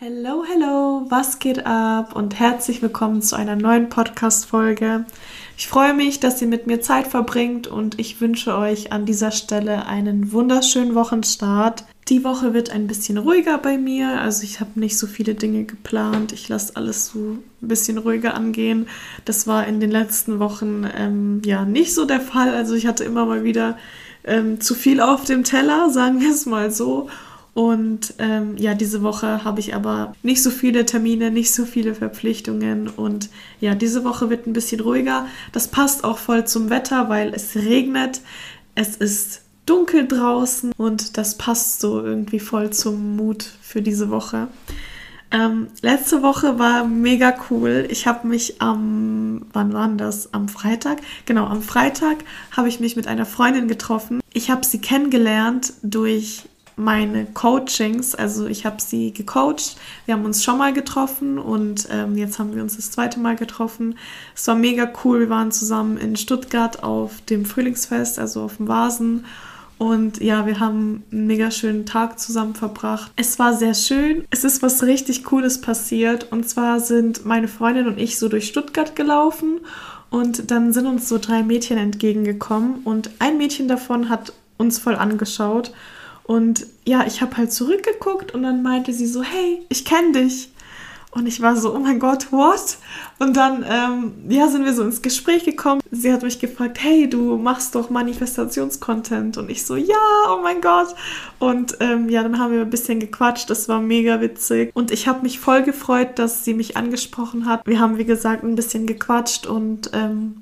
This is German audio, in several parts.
Hello, hello, was geht ab und herzlich willkommen zu einer neuen Podcast-Folge. Ich freue mich, dass ihr mit mir Zeit verbringt und ich wünsche euch an dieser Stelle einen wunderschönen Wochenstart. Die Woche wird ein bisschen ruhiger bei mir, also ich habe nicht so viele Dinge geplant. Ich lasse alles so ein bisschen ruhiger angehen. Das war in den letzten Wochen ähm, ja nicht so der Fall. Also ich hatte immer mal wieder ähm, zu viel auf dem Teller, sagen wir es mal so. Und ähm, ja, diese Woche habe ich aber nicht so viele Termine, nicht so viele Verpflichtungen. Und ja, diese Woche wird ein bisschen ruhiger. Das passt auch voll zum Wetter, weil es regnet. Es ist dunkel draußen und das passt so irgendwie voll zum Mut für diese Woche. Ähm, letzte Woche war mega cool. Ich habe mich am, wann war das? Am Freitag? Genau, am Freitag habe ich mich mit einer Freundin getroffen. Ich habe sie kennengelernt durch meine Coachings. Also ich habe sie gecoacht. Wir haben uns schon mal getroffen und ähm, jetzt haben wir uns das zweite Mal getroffen. Es war mega cool. Wir waren zusammen in Stuttgart auf dem Frühlingsfest, also auf dem Vasen. Und ja, wir haben einen mega schönen Tag zusammen verbracht. Es war sehr schön. Es ist was richtig Cooles passiert. Und zwar sind meine Freundin und ich so durch Stuttgart gelaufen. Und dann sind uns so drei Mädchen entgegengekommen. Und ein Mädchen davon hat uns voll angeschaut. Und ja, ich habe halt zurückgeguckt und dann meinte sie so, hey, ich kenne dich. Und ich war so, oh mein Gott, what? Und dann, ähm, ja, sind wir so ins Gespräch gekommen. Sie hat mich gefragt, hey, du machst doch Manifestationscontent. Und ich so, ja, oh mein Gott. Und ähm, ja, dann haben wir ein bisschen gequatscht. Das war mega witzig. Und ich habe mich voll gefreut, dass sie mich angesprochen hat. Wir haben, wie gesagt, ein bisschen gequatscht und ähm,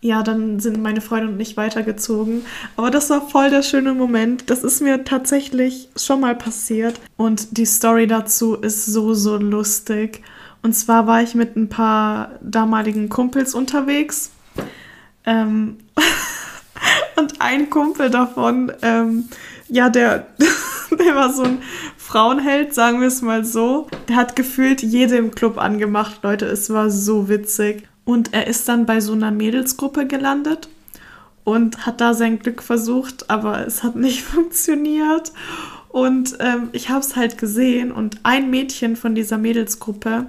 ja, dann sind meine Freunde und ich weitergezogen. Aber das war voll der schöne Moment. Das ist mir tatsächlich schon mal passiert. Und die Story dazu ist so, so lustig. Und zwar war ich mit ein paar damaligen Kumpels unterwegs. Ähm und ein Kumpel davon, ähm, ja, der, der war so ein Frauenheld, sagen wir es mal so. Der hat gefühlt jede im Club angemacht, Leute. Es war so witzig. Und er ist dann bei so einer Mädelsgruppe gelandet und hat da sein Glück versucht, aber es hat nicht funktioniert. Und ähm, ich habe es halt gesehen und ein Mädchen von dieser Mädelsgruppe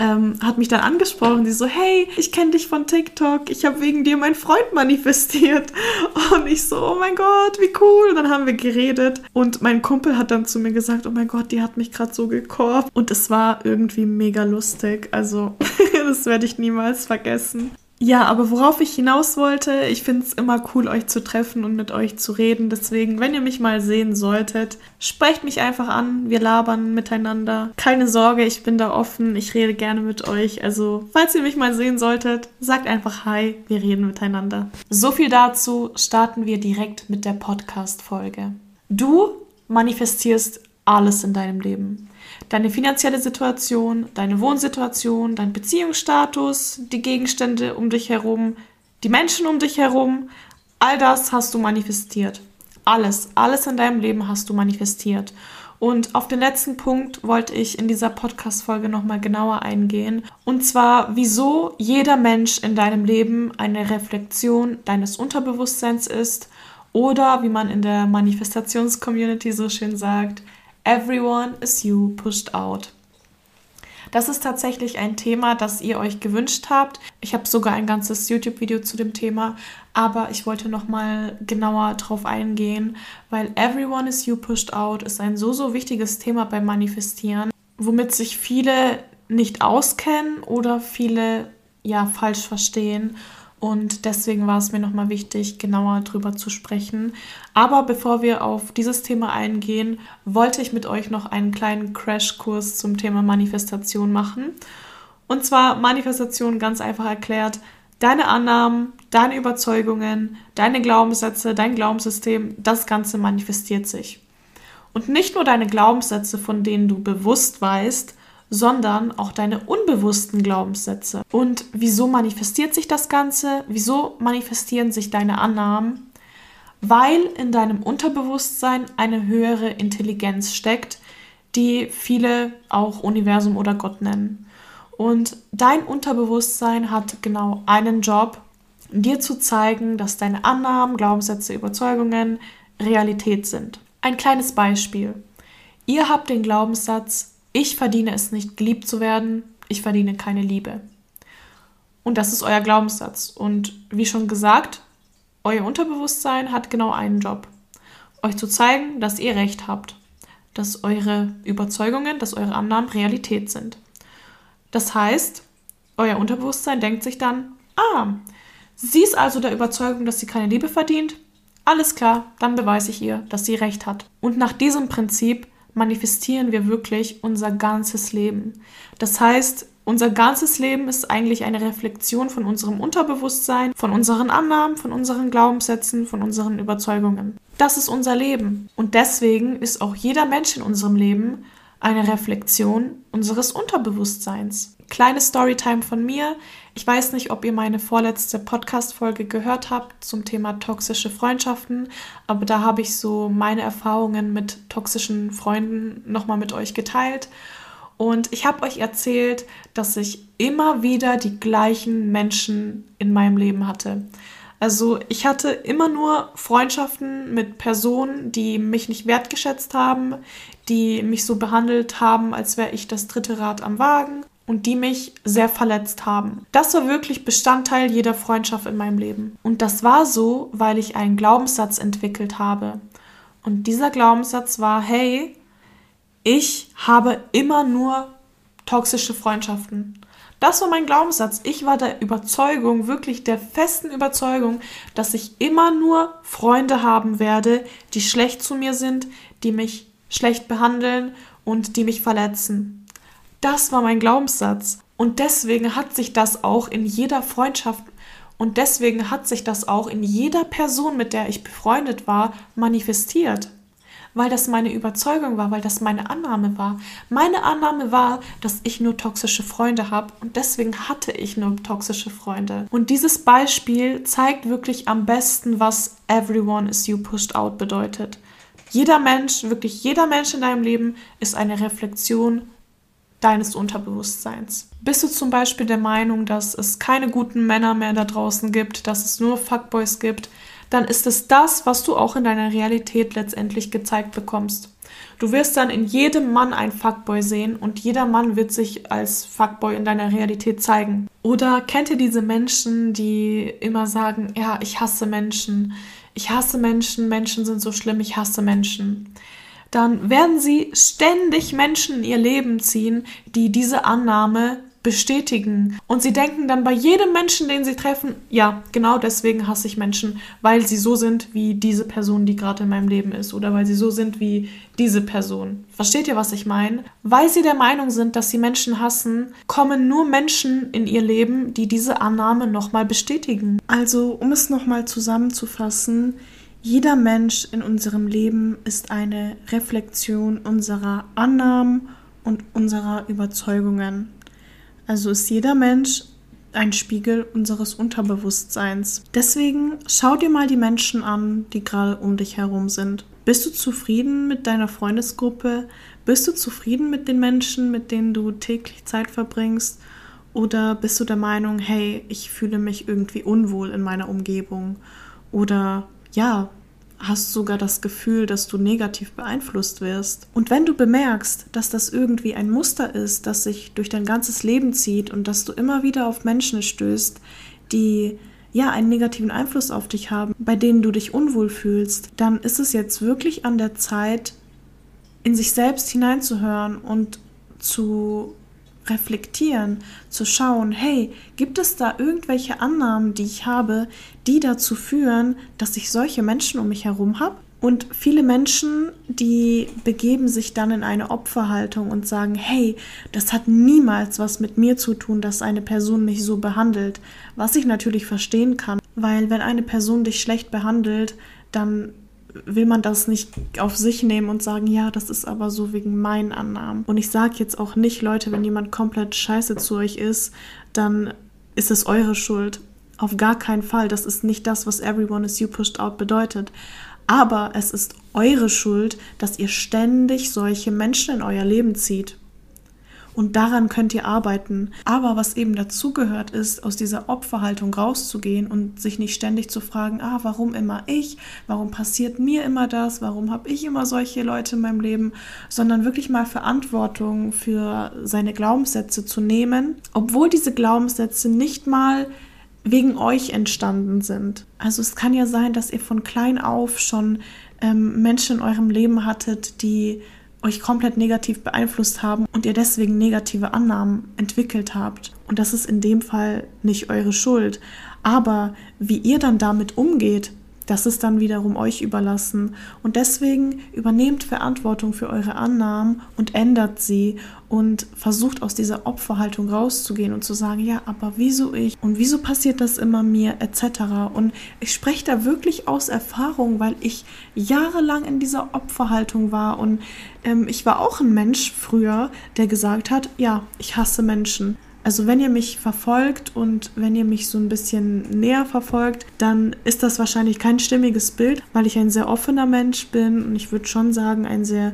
ähm, hat mich dann angesprochen, die so, hey, ich kenne dich von TikTok, ich habe wegen dir meinen Freund manifestiert. Und ich so, oh mein Gott, wie cool. Und dann haben wir geredet und mein Kumpel hat dann zu mir gesagt, oh mein Gott, die hat mich gerade so gekorbt. Und es war irgendwie mega lustig. Also, das werde ich niemals vergessen. Ja, aber worauf ich hinaus wollte, ich finde es immer cool, euch zu treffen und mit euch zu reden. Deswegen, wenn ihr mich mal sehen solltet, sprecht mich einfach an. Wir labern miteinander. Keine Sorge, ich bin da offen. Ich rede gerne mit euch. Also, falls ihr mich mal sehen solltet, sagt einfach Hi. Wir reden miteinander. So viel dazu. Starten wir direkt mit der Podcast-Folge. Du manifestierst alles in deinem Leben deine finanzielle Situation, deine Wohnsituation, dein Beziehungsstatus, die Gegenstände um dich herum, die Menschen um dich herum, all das hast du manifestiert. Alles, alles in deinem Leben hast du manifestiert. Und auf den letzten Punkt wollte ich in dieser Podcast-Folge nochmal genauer eingehen. Und zwar, wieso jeder Mensch in deinem Leben eine Reflexion deines Unterbewusstseins ist oder, wie man in der Manifestations-Community so schön sagt, Everyone is you pushed out. Das ist tatsächlich ein Thema, das ihr euch gewünscht habt. Ich habe sogar ein ganzes YouTube-Video zu dem Thema, aber ich wollte noch mal genauer drauf eingehen, weil Everyone is you pushed out ist ein so so wichtiges Thema beim Manifestieren, womit sich viele nicht auskennen oder viele ja falsch verstehen und deswegen war es mir nochmal wichtig, genauer drüber zu sprechen. Aber bevor wir auf dieses Thema eingehen, wollte ich mit euch noch einen kleinen Crashkurs zum Thema Manifestation machen. Und zwar Manifestation ganz einfach erklärt, deine Annahmen, deine Überzeugungen, deine Glaubenssätze, dein Glaubenssystem, das Ganze manifestiert sich. Und nicht nur deine Glaubenssätze, von denen du bewusst weißt, sondern auch deine unbewussten Glaubenssätze. Und wieso manifestiert sich das Ganze? Wieso manifestieren sich deine Annahmen? Weil in deinem Unterbewusstsein eine höhere Intelligenz steckt, die viele auch Universum oder Gott nennen. Und dein Unterbewusstsein hat genau einen Job, dir zu zeigen, dass deine Annahmen, Glaubenssätze, Überzeugungen Realität sind. Ein kleines Beispiel. Ihr habt den Glaubenssatz, ich verdiene es nicht, geliebt zu werden, ich verdiene keine Liebe. Und das ist euer Glaubenssatz. Und wie schon gesagt, euer Unterbewusstsein hat genau einen Job. Euch zu zeigen, dass ihr recht habt. Dass eure Überzeugungen, dass eure Annahmen Realität sind. Das heißt, euer Unterbewusstsein denkt sich dann, ah, sie ist also der Überzeugung, dass sie keine Liebe verdient. Alles klar, dann beweise ich ihr, dass sie recht hat. Und nach diesem Prinzip manifestieren wir wirklich unser ganzes Leben. Das heißt, unser ganzes Leben ist eigentlich eine Reflexion von unserem Unterbewusstsein, von unseren Annahmen, von unseren Glaubenssätzen, von unseren Überzeugungen. Das ist unser Leben. Und deswegen ist auch jeder Mensch in unserem Leben eine Reflexion unseres Unterbewusstseins. Kleine Storytime von mir. Ich weiß nicht, ob ihr meine vorletzte Podcast-Folge gehört habt zum Thema toxische Freundschaften, aber da habe ich so meine Erfahrungen mit toxischen Freunden nochmal mit euch geteilt. Und ich habe euch erzählt, dass ich immer wieder die gleichen Menschen in meinem Leben hatte. Also ich hatte immer nur Freundschaften mit Personen, die mich nicht wertgeschätzt haben, die mich so behandelt haben, als wäre ich das dritte Rad am Wagen und die mich sehr verletzt haben. Das war wirklich Bestandteil jeder Freundschaft in meinem Leben. Und das war so, weil ich einen Glaubenssatz entwickelt habe. Und dieser Glaubenssatz war, hey, ich habe immer nur toxische Freundschaften. Das war mein Glaubenssatz. Ich war der Überzeugung, wirklich der festen Überzeugung, dass ich immer nur Freunde haben werde, die schlecht zu mir sind, die mich schlecht behandeln und die mich verletzen. Das war mein Glaubenssatz. Und deswegen hat sich das auch in jeder Freundschaft und deswegen hat sich das auch in jeder Person, mit der ich befreundet war, manifestiert. Weil das meine Überzeugung war, weil das meine Annahme war. Meine Annahme war, dass ich nur toxische Freunde habe und deswegen hatte ich nur toxische Freunde. Und dieses Beispiel zeigt wirklich am besten, was everyone is you pushed out bedeutet. Jeder Mensch, wirklich jeder Mensch in deinem Leben ist eine Reflexion deines Unterbewusstseins. Bist du zum Beispiel der Meinung, dass es keine guten Männer mehr da draußen gibt, dass es nur Fuckboys gibt, dann ist es das, was du auch in deiner Realität letztendlich gezeigt bekommst. Du wirst dann in jedem Mann ein Fuckboy sehen und jeder Mann wird sich als Fuckboy in deiner Realität zeigen. Oder kennt ihr diese Menschen, die immer sagen, ja, ich hasse Menschen, ich hasse Menschen, Menschen sind so schlimm, ich hasse Menschen dann werden sie ständig Menschen in ihr Leben ziehen, die diese Annahme bestätigen. Und sie denken dann bei jedem Menschen, den sie treffen, ja, genau deswegen hasse ich Menschen, weil sie so sind wie diese Person, die gerade in meinem Leben ist, oder weil sie so sind wie diese Person. Versteht ihr, was ich meine? Weil sie der Meinung sind, dass sie Menschen hassen, kommen nur Menschen in ihr Leben, die diese Annahme nochmal bestätigen. Also, um es nochmal zusammenzufassen, jeder Mensch in unserem Leben ist eine Reflexion unserer Annahmen und unserer Überzeugungen. Also ist jeder Mensch ein Spiegel unseres Unterbewusstseins. Deswegen schau dir mal die Menschen an, die gerade um dich herum sind. Bist du zufrieden mit deiner Freundesgruppe? Bist du zufrieden mit den Menschen, mit denen du täglich Zeit verbringst? Oder bist du der Meinung, hey, ich fühle mich irgendwie unwohl in meiner Umgebung? Oder ja, hast sogar das Gefühl, dass du negativ beeinflusst wirst. Und wenn du bemerkst, dass das irgendwie ein Muster ist, das sich durch dein ganzes Leben zieht und dass du immer wieder auf Menschen stößt, die ja einen negativen Einfluss auf dich haben, bei denen du dich unwohl fühlst, dann ist es jetzt wirklich an der Zeit, in sich selbst hineinzuhören und zu reflektieren, zu schauen, hey, gibt es da irgendwelche Annahmen, die ich habe, die dazu führen, dass ich solche Menschen um mich herum habe? Und viele Menschen, die begeben sich dann in eine Opferhaltung und sagen, hey, das hat niemals was mit mir zu tun, dass eine Person mich so behandelt. Was ich natürlich verstehen kann, weil wenn eine Person dich schlecht behandelt, dann will man das nicht auf sich nehmen und sagen, ja, das ist aber so wegen meinen Annahmen. Und ich sage jetzt auch nicht, Leute, wenn jemand komplett scheiße zu euch ist, dann ist es eure Schuld. Auf gar keinen Fall. Das ist nicht das, was everyone is you pushed out bedeutet. Aber es ist eure Schuld, dass ihr ständig solche Menschen in euer Leben zieht. Und daran könnt ihr arbeiten. Aber was eben dazugehört, ist, aus dieser Opferhaltung rauszugehen und sich nicht ständig zu fragen, ah, warum immer ich? Warum passiert mir immer das? Warum habe ich immer solche Leute in meinem Leben? Sondern wirklich mal Verantwortung für seine Glaubenssätze zu nehmen, obwohl diese Glaubenssätze nicht mal wegen euch entstanden sind. Also es kann ja sein, dass ihr von klein auf schon ähm, Menschen in eurem Leben hattet, die euch komplett negativ beeinflusst haben und ihr deswegen negative Annahmen entwickelt habt. Und das ist in dem Fall nicht eure Schuld. Aber wie ihr dann damit umgeht, das ist dann wiederum euch überlassen. Und deswegen übernehmt Verantwortung für eure Annahmen und ändert sie und versucht aus dieser Opferhaltung rauszugehen und zu sagen, ja, aber wieso ich und wieso passiert das immer mir etc. Und ich spreche da wirklich aus Erfahrung, weil ich jahrelang in dieser Opferhaltung war und ähm, ich war auch ein Mensch früher, der gesagt hat, ja, ich hasse Menschen. Also wenn ihr mich verfolgt und wenn ihr mich so ein bisschen näher verfolgt, dann ist das wahrscheinlich kein stimmiges Bild, weil ich ein sehr offener Mensch bin und ich würde schon sagen, ein sehr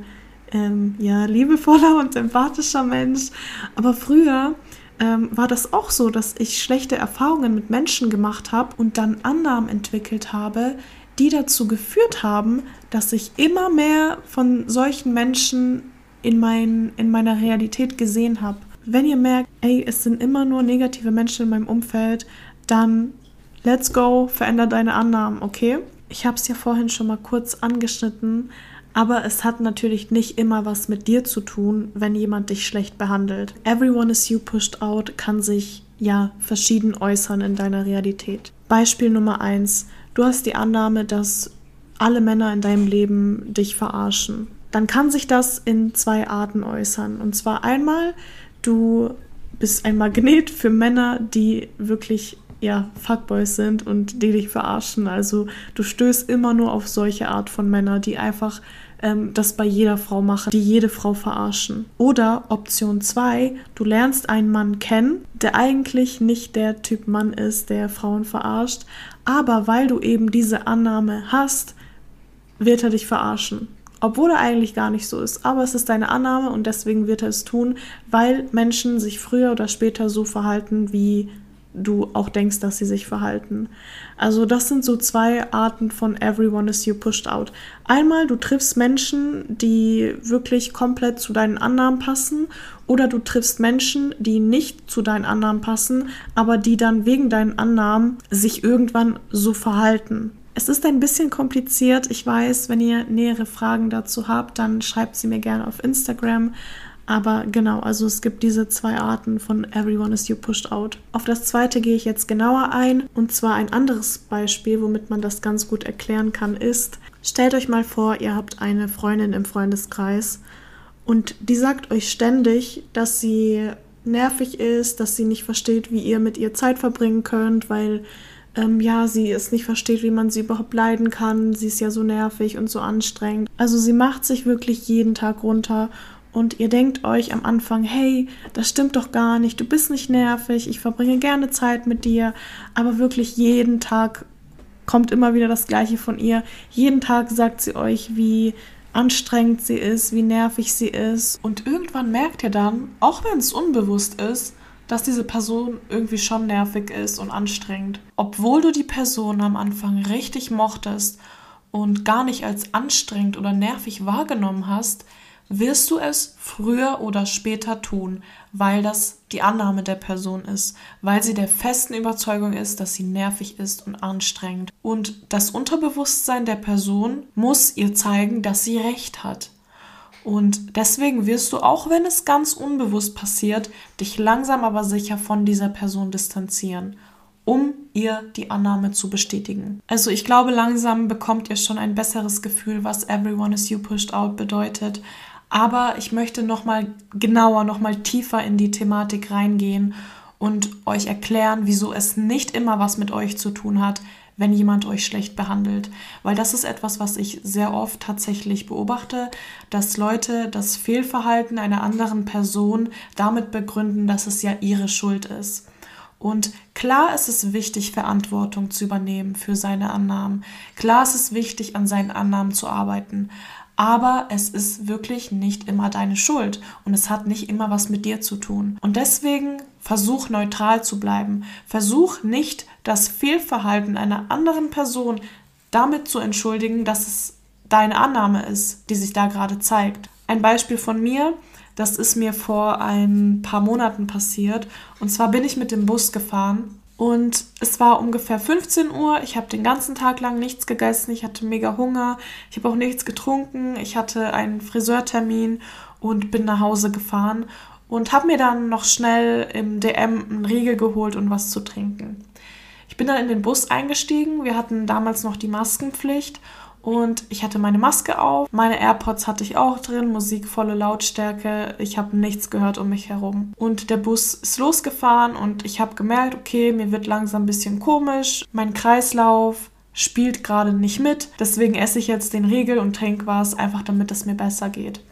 ähm, ja, liebevoller und sympathischer Mensch. Aber früher ähm, war das auch so, dass ich schlechte Erfahrungen mit Menschen gemacht habe und dann Annahmen entwickelt habe, die dazu geführt haben, dass ich immer mehr von solchen Menschen in, mein, in meiner Realität gesehen habe. Wenn ihr merkt, ey, es sind immer nur negative Menschen in meinem Umfeld, dann let's go, veränder deine Annahmen, okay? Ich habe es ja vorhin schon mal kurz angeschnitten, aber es hat natürlich nicht immer was mit dir zu tun, wenn jemand dich schlecht behandelt. Everyone is you pushed out kann sich ja verschieden äußern in deiner Realität. Beispiel Nummer eins: Du hast die Annahme, dass alle Männer in deinem Leben dich verarschen. Dann kann sich das in zwei Arten äußern. Und zwar einmal, du bist ein Magnet für Männer, die wirklich ja, Fuckboys sind und die dich verarschen. Also du stößt immer nur auf solche Art von Männer, die einfach ähm, das bei jeder Frau machen, die jede Frau verarschen. Oder Option 2, du lernst einen Mann kennen, der eigentlich nicht der Typ Mann ist, der Frauen verarscht, aber weil du eben diese Annahme hast, wird er dich verarschen obwohl er eigentlich gar nicht so ist. Aber es ist deine Annahme und deswegen wird er es tun, weil Menschen sich früher oder später so verhalten, wie du auch denkst, dass sie sich verhalten. Also das sind so zwei Arten von Everyone is you pushed out. Einmal, du triffst Menschen, die wirklich komplett zu deinen Annahmen passen oder du triffst Menschen, die nicht zu deinen Annahmen passen, aber die dann wegen deinen Annahmen sich irgendwann so verhalten. Es ist ein bisschen kompliziert. Ich weiß, wenn ihr nähere Fragen dazu habt, dann schreibt sie mir gerne auf Instagram. Aber genau, also es gibt diese zwei Arten von Everyone is you pushed out. Auf das zweite gehe ich jetzt genauer ein. Und zwar ein anderes Beispiel, womit man das ganz gut erklären kann, ist, stellt euch mal vor, ihr habt eine Freundin im Freundeskreis und die sagt euch ständig, dass sie nervig ist, dass sie nicht versteht, wie ihr mit ihr Zeit verbringen könnt, weil ähm, ja, sie es nicht versteht, wie man sie überhaupt leiden kann. Sie ist ja so nervig und so anstrengend. Also sie macht sich wirklich jeden Tag runter und ihr denkt euch am Anfang, hey, das stimmt doch gar nicht, du bist nicht nervig, ich verbringe gerne Zeit mit dir, aber wirklich jeden Tag kommt immer wieder das Gleiche von ihr. Jeden Tag sagt sie euch, wie anstrengend sie ist, wie nervig sie ist. Und irgendwann merkt ihr dann, auch wenn es unbewusst ist, dass diese Person irgendwie schon nervig ist und anstrengend. Obwohl du die Person am Anfang richtig mochtest und gar nicht als anstrengend oder nervig wahrgenommen hast, wirst du es früher oder später tun, weil das die Annahme der Person ist, weil sie der festen Überzeugung ist, dass sie nervig ist und anstrengend. Und das Unterbewusstsein der Person muss ihr zeigen, dass sie recht hat. Und deswegen wirst du, auch wenn es ganz unbewusst passiert, dich langsam aber sicher von dieser Person distanzieren, um ihr die Annahme zu bestätigen. Also ich glaube, langsam bekommt ihr schon ein besseres Gefühl, was Everyone is you pushed out bedeutet. Aber ich möchte nochmal genauer, nochmal tiefer in die Thematik reingehen und euch erklären, wieso es nicht immer was mit euch zu tun hat, wenn jemand euch schlecht behandelt. Weil das ist etwas, was ich sehr oft tatsächlich beobachte, dass Leute das Fehlverhalten einer anderen Person damit begründen, dass es ja ihre Schuld ist. Und klar ist es wichtig, Verantwortung zu übernehmen für seine Annahmen. Klar ist es wichtig, an seinen Annahmen zu arbeiten. aber es ist wirklich nicht immer deine Schuld und es hat nicht immer was mit dir zu tun. Und deswegen versuch neutral zu bleiben. Versuch nicht das Fehlverhalten einer anderen Person damit zu entschuldigen, dass es deine Annahme ist, die sich da gerade zeigt. Ein Beispiel von mir, das ist mir vor ein paar Monaten passiert. Und zwar bin ich mit dem Bus gefahren und es war ungefähr 15 Uhr. Ich habe den ganzen Tag lang nichts gegessen. Ich hatte mega Hunger. Ich habe auch nichts getrunken. Ich hatte einen Friseurtermin und bin nach Hause gefahren und habe mir dann noch schnell im DM einen Riegel geholt und was zu trinken. Ich bin dann in den Bus eingestiegen. Wir hatten damals noch die Maskenpflicht und ich hatte meine Maske auf, meine AirPods hatte ich auch drin, Musik volle Lautstärke, ich habe nichts gehört um mich herum. Und der Bus ist losgefahren und ich habe gemerkt, okay, mir wird langsam ein bisschen komisch, mein Kreislauf spielt gerade nicht mit, deswegen esse ich jetzt den Riegel und trinke was, einfach damit es mir besser geht.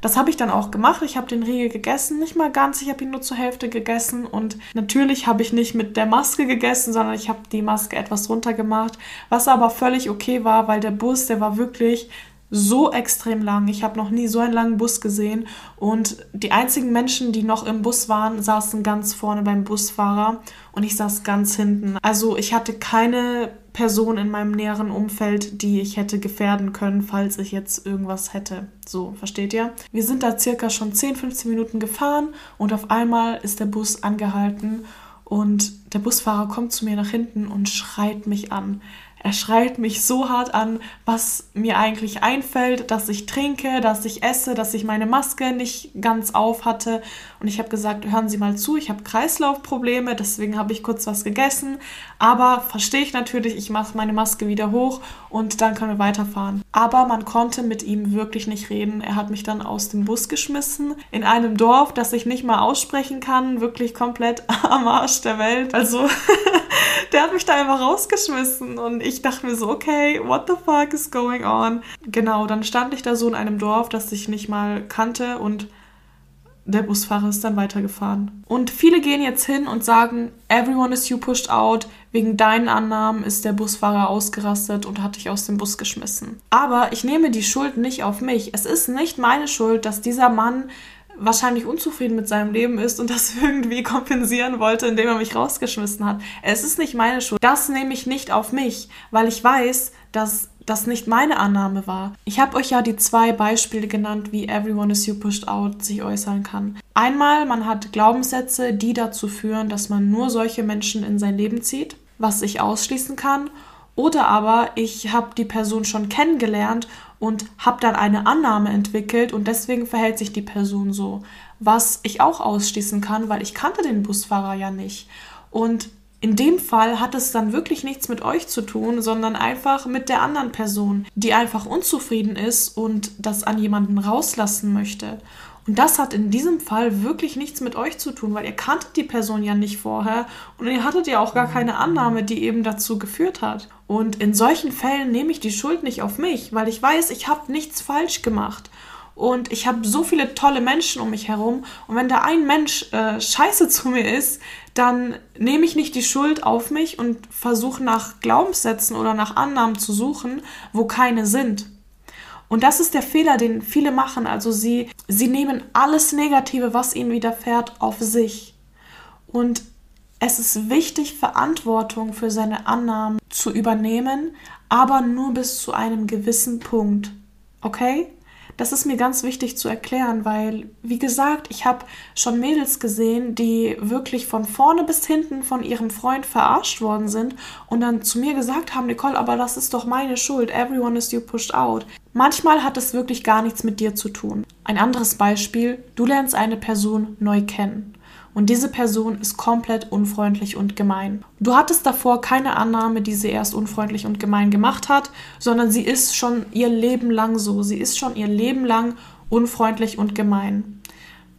Das habe ich dann auch gemacht. Ich habe den Riegel gegessen, nicht mal ganz, ich habe ihn nur zur Hälfte gegessen und natürlich habe ich nicht mit der Maske gegessen, sondern ich habe die Maske etwas runtergemacht, was aber völlig okay war, weil der Bus, der war wirklich so extrem lang. Ich habe noch nie so einen langen Bus gesehen. Und die einzigen Menschen, die noch im Bus waren, saßen ganz vorne beim Busfahrer und ich saß ganz hinten. Also ich hatte keine Person in meinem näheren Umfeld, die ich hätte gefährden können, falls ich jetzt irgendwas hätte. So, versteht ihr? Wir sind da circa schon 10, 15 Minuten gefahren und auf einmal ist der Bus angehalten und der Busfahrer kommt zu mir nach hinten und schreit mich an. Er schreit mich so hart an, was mir eigentlich einfällt, dass ich trinke, dass ich esse, dass ich meine Maske nicht ganz auf hatte. Und ich habe gesagt, hören Sie mal zu, ich habe Kreislaufprobleme, deswegen habe ich kurz was gegessen. Aber verstehe ich natürlich, ich mache meine Maske wieder hoch und dann können wir weiterfahren. Aber man konnte mit ihm wirklich nicht reden. Er hat mich dann aus dem Bus geschmissen, in einem Dorf, das ich nicht mal aussprechen kann, wirklich komplett am Arsch der Welt. Also der hat mich da einfach rausgeschmissen und ich dachte mir so, okay, what the fuck is going on? Genau, dann stand ich da so in einem Dorf, das ich nicht mal kannte und der Busfahrer ist dann weitergefahren. Und viele gehen jetzt hin und sagen, everyone is you pushed out, wegen deinen Annahmen ist der Busfahrer ausgerastet und hat dich aus dem Bus geschmissen. Aber ich nehme die Schuld nicht auf mich. Es ist nicht meine Schuld, dass dieser Mann wahrscheinlich unzufrieden mit seinem Leben ist und das irgendwie kompensieren wollte, indem er mich rausgeschmissen hat. Es ist nicht meine Schuld. Das nehme ich nicht auf mich, weil ich weiß, dass das nicht meine Annahme war. Ich habe euch ja die zwei Beispiele genannt, wie Everyone is you pushed out sich äußern kann. Einmal, man hat Glaubenssätze, die dazu führen, dass man nur solche Menschen in sein Leben zieht, was ich ausschließen kann. Oder aber ich habe die Person schon kennengelernt und habe dann eine Annahme entwickelt und deswegen verhält sich die Person so. Was ich auch ausschließen kann, weil ich kannte den Busfahrer ja nicht. Und in dem Fall hat es dann wirklich nichts mit euch zu tun, sondern einfach mit der anderen Person, die einfach unzufrieden ist und das an jemanden rauslassen möchte. Und das hat in diesem Fall wirklich nichts mit euch zu tun, weil ihr kanntet die Person ja nicht vorher und ihr hattet ja auch gar keine Annahme, die eben dazu geführt hat. Und in solchen Fällen nehme ich die Schuld nicht auf mich, weil ich weiß, ich habe nichts falsch gemacht. Und ich habe so viele tolle Menschen um mich herum. Und wenn da ein Mensch äh, scheiße zu mir ist, dann nehme ich nicht die Schuld auf mich und versuche nach Glaubenssätzen oder nach Annahmen zu suchen, wo keine sind. Und das ist der Fehler, den viele machen. Also sie, sie nehmen alles Negative, was ihnen widerfährt, auf sich. Und es ist wichtig, Verantwortung für seine Annahmen zu übernehmen, aber nur bis zu einem gewissen Punkt. Okay? Das ist mir ganz wichtig zu erklären, weil, wie gesagt, ich habe schon Mädels gesehen, die wirklich von vorne bis hinten von ihrem Freund verarscht worden sind und dann zu mir gesagt haben, Nicole, aber das ist doch meine Schuld. Everyone is you pushed out. Manchmal hat es wirklich gar nichts mit dir zu tun. Ein anderes Beispiel, du lernst eine Person neu kennen und diese Person ist komplett unfreundlich und gemein. Du hattest davor keine Annahme, die sie erst unfreundlich und gemein gemacht hat, sondern sie ist schon ihr Leben lang so. Sie ist schon ihr Leben lang unfreundlich und gemein.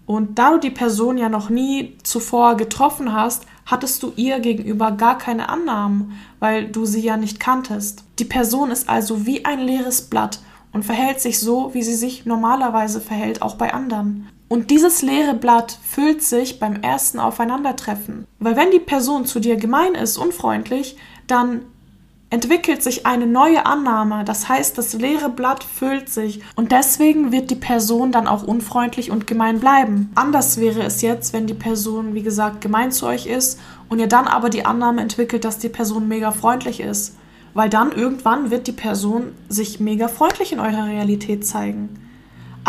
Und da du die Person ja noch nie zuvor getroffen hast, hattest du ihr gegenüber gar keine Annahmen, weil du sie ja nicht kanntest. Die Person ist also wie ein leeres Blatt und verhält sich so, wie sie sich normalerweise verhält, auch bei anderen. Und dieses leere Blatt füllt sich beim ersten Aufeinandertreffen. Weil wenn die Person zu dir gemein ist, unfreundlich, dann entwickelt sich eine neue Annahme. Das heißt, das leere Blatt füllt sich und deswegen wird die Person dann auch unfreundlich und gemein bleiben. Anders wäre es jetzt, wenn die Person, wie gesagt, gemein zu euch ist und ihr dann aber die Annahme entwickelt, dass die Person mega freundlich ist. Weil dann irgendwann wird die Person sich mega freundlich in eurer Realität zeigen.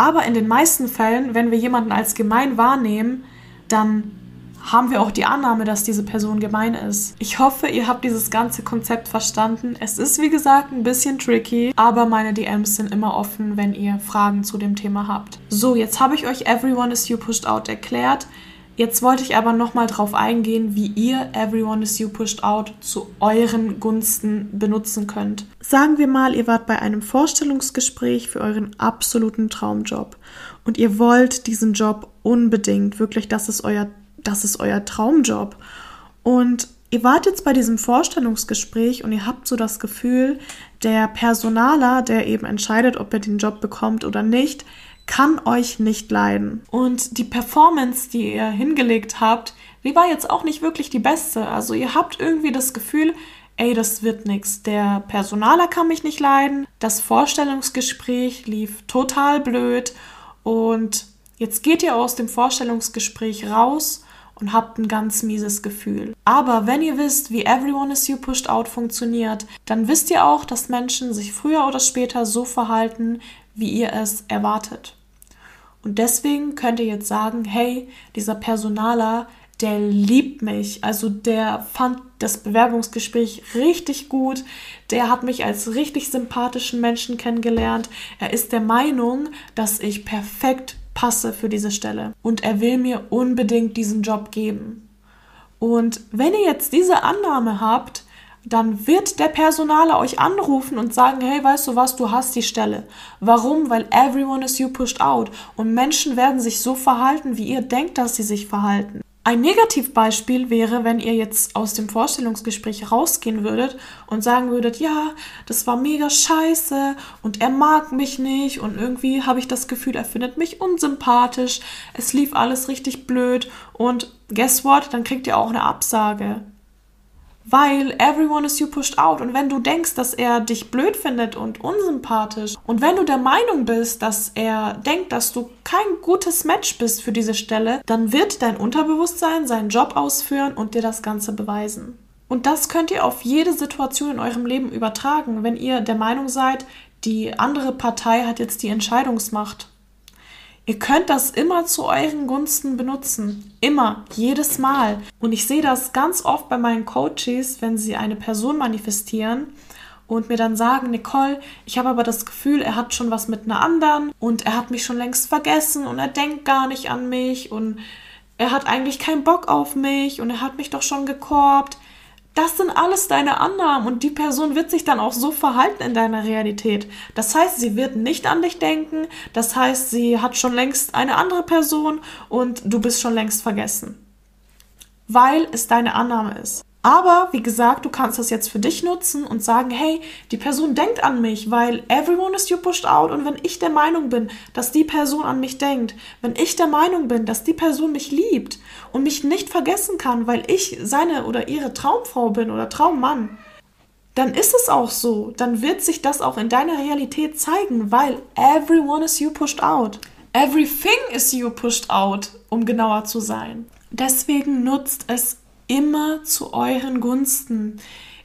Aber in den meisten Fällen, wenn wir jemanden als gemein wahrnehmen, dann haben wir auch die Annahme, dass diese Person gemein ist. Ich hoffe, ihr habt dieses ganze Konzept verstanden. Es ist wie gesagt ein bisschen tricky, aber meine DMs sind immer offen, wenn ihr Fragen zu dem Thema habt. So, jetzt habe ich euch Everyone is You Pushed Out erklärt. Jetzt wollte ich aber nochmal drauf eingehen, wie ihr Everyone is You Pushed Out zu euren Gunsten benutzen könnt. Sagen wir mal, ihr wart bei einem Vorstellungsgespräch für euren absoluten Traumjob und ihr wollt diesen Job unbedingt, wirklich, das ist euer das ist euer Traumjob. Und ihr wart jetzt bei diesem Vorstellungsgespräch und ihr habt so das Gefühl, der Personaler, der eben entscheidet, ob ihr den Job bekommt oder nicht, kann euch nicht leiden. Und die Performance, die ihr hingelegt habt, die war jetzt auch nicht wirklich die beste. Also ihr habt irgendwie das Gefühl, ey, das wird nichts. Der Personaler kann mich nicht leiden. Das Vorstellungsgespräch lief total blöd und jetzt geht ihr aus dem Vorstellungsgespräch raus und habt ein ganz mieses Gefühl. Aber wenn ihr wisst, wie Everyone is You Pushed Out funktioniert, dann wisst ihr auch, dass Menschen sich früher oder später so verhalten, wie ihr es erwartet. Und deswegen könnt ihr jetzt sagen, hey, dieser Personaler, der liebt mich. Also der fand das Bewerbungsgespräch richtig gut. Der hat mich als richtig sympathischen Menschen kennengelernt. Er ist der Meinung, dass ich perfekt passe für diese Stelle und er will mir unbedingt diesen Job geben. Und wenn ihr jetzt diese Annahme habt, dann wird der Personaler euch anrufen und sagen, hey, weißt du was, du hast die Stelle. Warum? Weil everyone is you pushed out. Und Menschen werden sich so verhalten, wie ihr denkt, dass sie sich verhalten. Ein Negativbeispiel wäre, wenn ihr jetzt aus dem Vorstellungsgespräch rausgehen würdet und sagen würdet, ja, das war mega scheiße und er mag mich nicht und irgendwie habe ich das Gefühl, er findet mich unsympathisch, es lief alles richtig blöd und guess what, dann kriegt ihr auch eine Absage weil everyone is you pushed out. Und wenn du denkst, dass er dich blöd findet und unsympathisch und wenn du der Meinung bist, dass er denkt, dass du kein gutes Match bist für diese Stelle, dann wird dein Unterbewusstsein seinen Job ausführen und dir das Ganze beweisen. Und das könnt ihr auf jede Situation in eurem Leben übertragen, wenn ihr der Meinung seid, die andere Partei hat jetzt die Entscheidungsmacht. Ihr könnt das immer zu euren Gunsten benutzen. Immer, jedes Mal. Und ich sehe das ganz oft bei meinen Coaches, wenn sie eine Person manifestieren und mir dann sagen, Nicole, ich habe aber das Gefühl, er hat schon was mit einer anderen und er hat mich schon längst vergessen und er denkt gar nicht an mich und er hat eigentlich keinen Bock auf mich und er hat mich doch schon gekorbt. Das sind alles deine Annahmen und die Person wird sich dann auch so verhalten in deiner Realität. Das heißt, sie wird nicht an dich denken, das heißt, sie hat schon längst eine andere Person und du bist schon längst vergessen. Weil es deine Annahme ist. Aber wie gesagt, du kannst das jetzt für dich nutzen und sagen, hey, die Person denkt an mich, weil everyone is you pushed out und wenn ich der Meinung bin, dass die Person an mich denkt, wenn ich der Meinung bin, dass die Person mich liebt und mich nicht vergessen kann, weil ich seine oder ihre Traumfrau bin oder Traummann, dann ist es auch so. Dann wird sich das auch in deiner Realität zeigen, weil everyone is you pushed out. Everything is you pushed out, um genauer zu sein. Deswegen nutzt es immer zu euren Gunsten.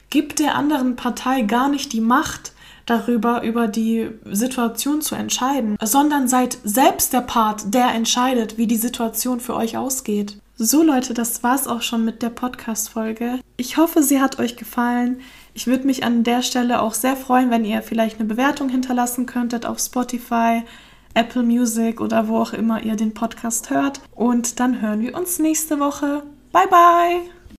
Gibt der anderen Partei gar nicht die Macht darüber, über die Situation zu entscheiden, sondern seid selbst der Part, der entscheidet, wie die Situation für euch ausgeht. So Leute, das war's auch schon mit der Podcast-Folge. Ich hoffe, sie hat euch gefallen. Ich würde mich an der Stelle auch sehr freuen, wenn ihr vielleicht eine Bewertung hinterlassen könntet auf Spotify, Apple Music oder wo auch immer ihr den Podcast hört. Und dann hören wir uns nächste Woche. Bye bye!